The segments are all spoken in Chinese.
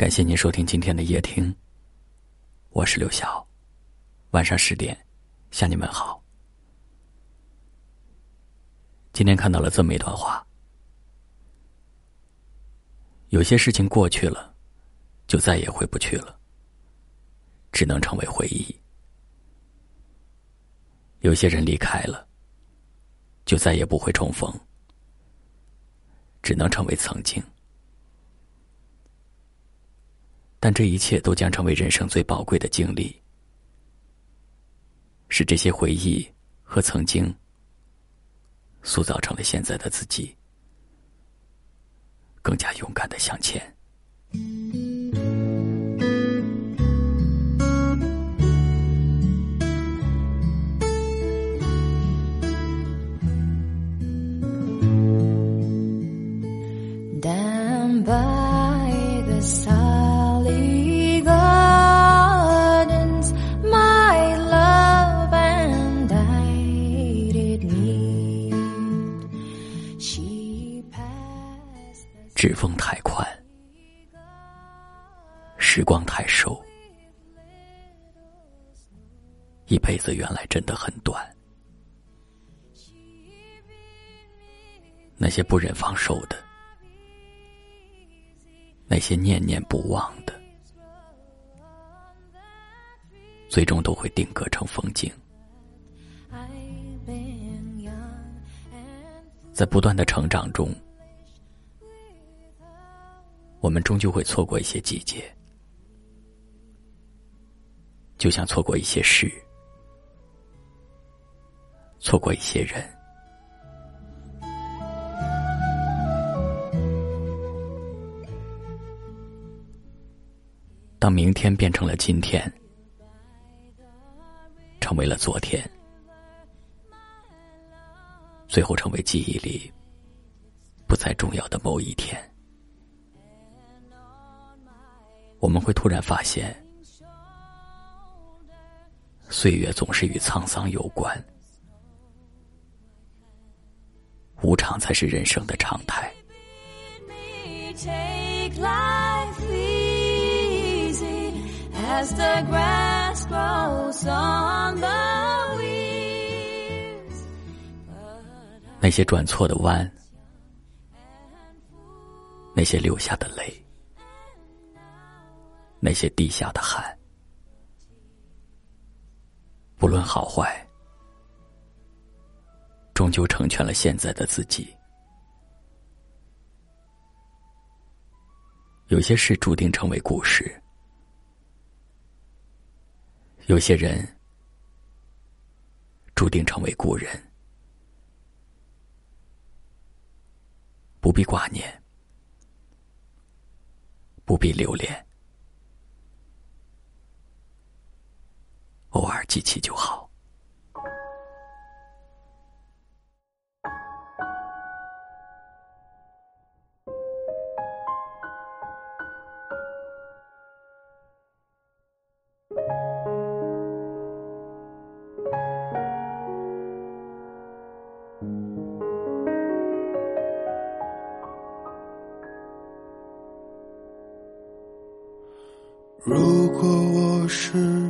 感谢您收听今天的夜听，我是刘晓。晚上十点，向你们好。今天看到了这么一段话：有些事情过去了，就再也回不去了，只能成为回忆；有些人离开了，就再也不会重逢，只能成为曾经。但这一切都将成为人生最宝贵的经历，是这些回忆和曾经塑造成了现在的自己，更加勇敢的向前。指缝太宽，时光太瘦，一辈子原来真的很短。那些不忍放手的，那些念念不忘的，最终都会定格成风景。在不断的成长中。我们终究会错过一些季节，就像错过一些事，错过一些人。当明天变成了今天，成为了昨天，最后成为记忆里不再重要的某一天。我们会突然发现，岁月总是与沧桑有关，无常才是人生的常态。那些转错的弯，那些流下的泪。那些地下的汗，不论好坏，终究成全了现在的自己。有些事注定成为故事，有些人注定成为故人，不必挂念，不必留恋。偶尔记起就好。如果我是。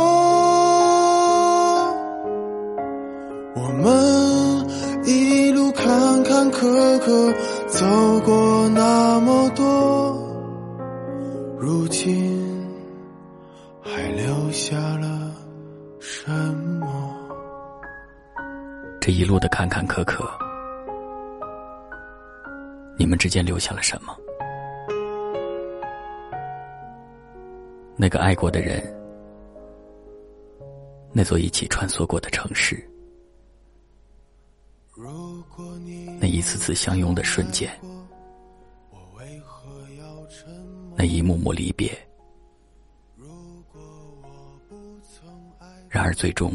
走过那么多，如今还留下了什么？这一路的坎坎坷坷，你们之间留下了什么？那个爱过的人，那座一起穿梭过的城市，那一次次相拥的瞬间，那一幕幕离别，然而最终。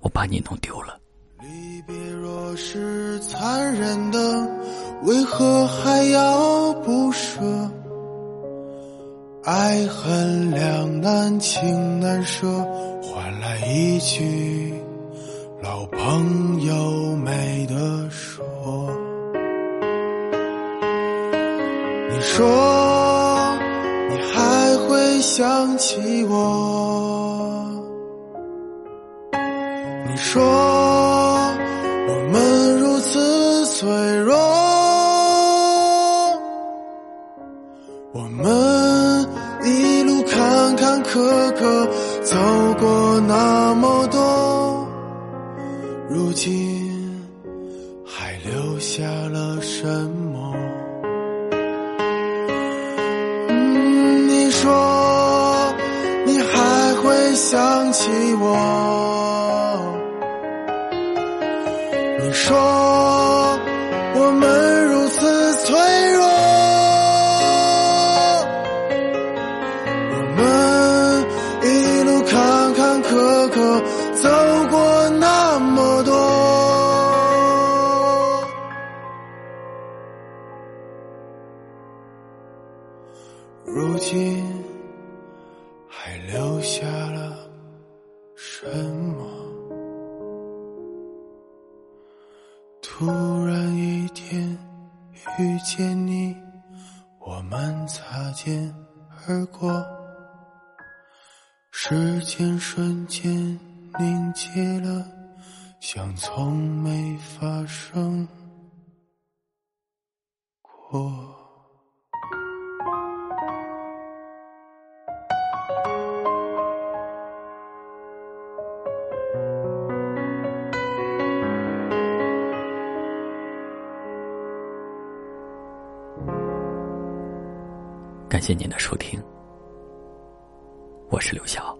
我把你弄丢了。离别若是残忍的，为何还要不舍？爱恨两难，情难舍，换来一句老朋友没得说。你说你还会想起我？你说我们如此脆弱，多，如今还留下了什么？你说你还会想起我？你说我们突然一天遇见你，我们擦肩而过，时间瞬间凝结了，像从没发生过。感谢您的收听，我是刘晓。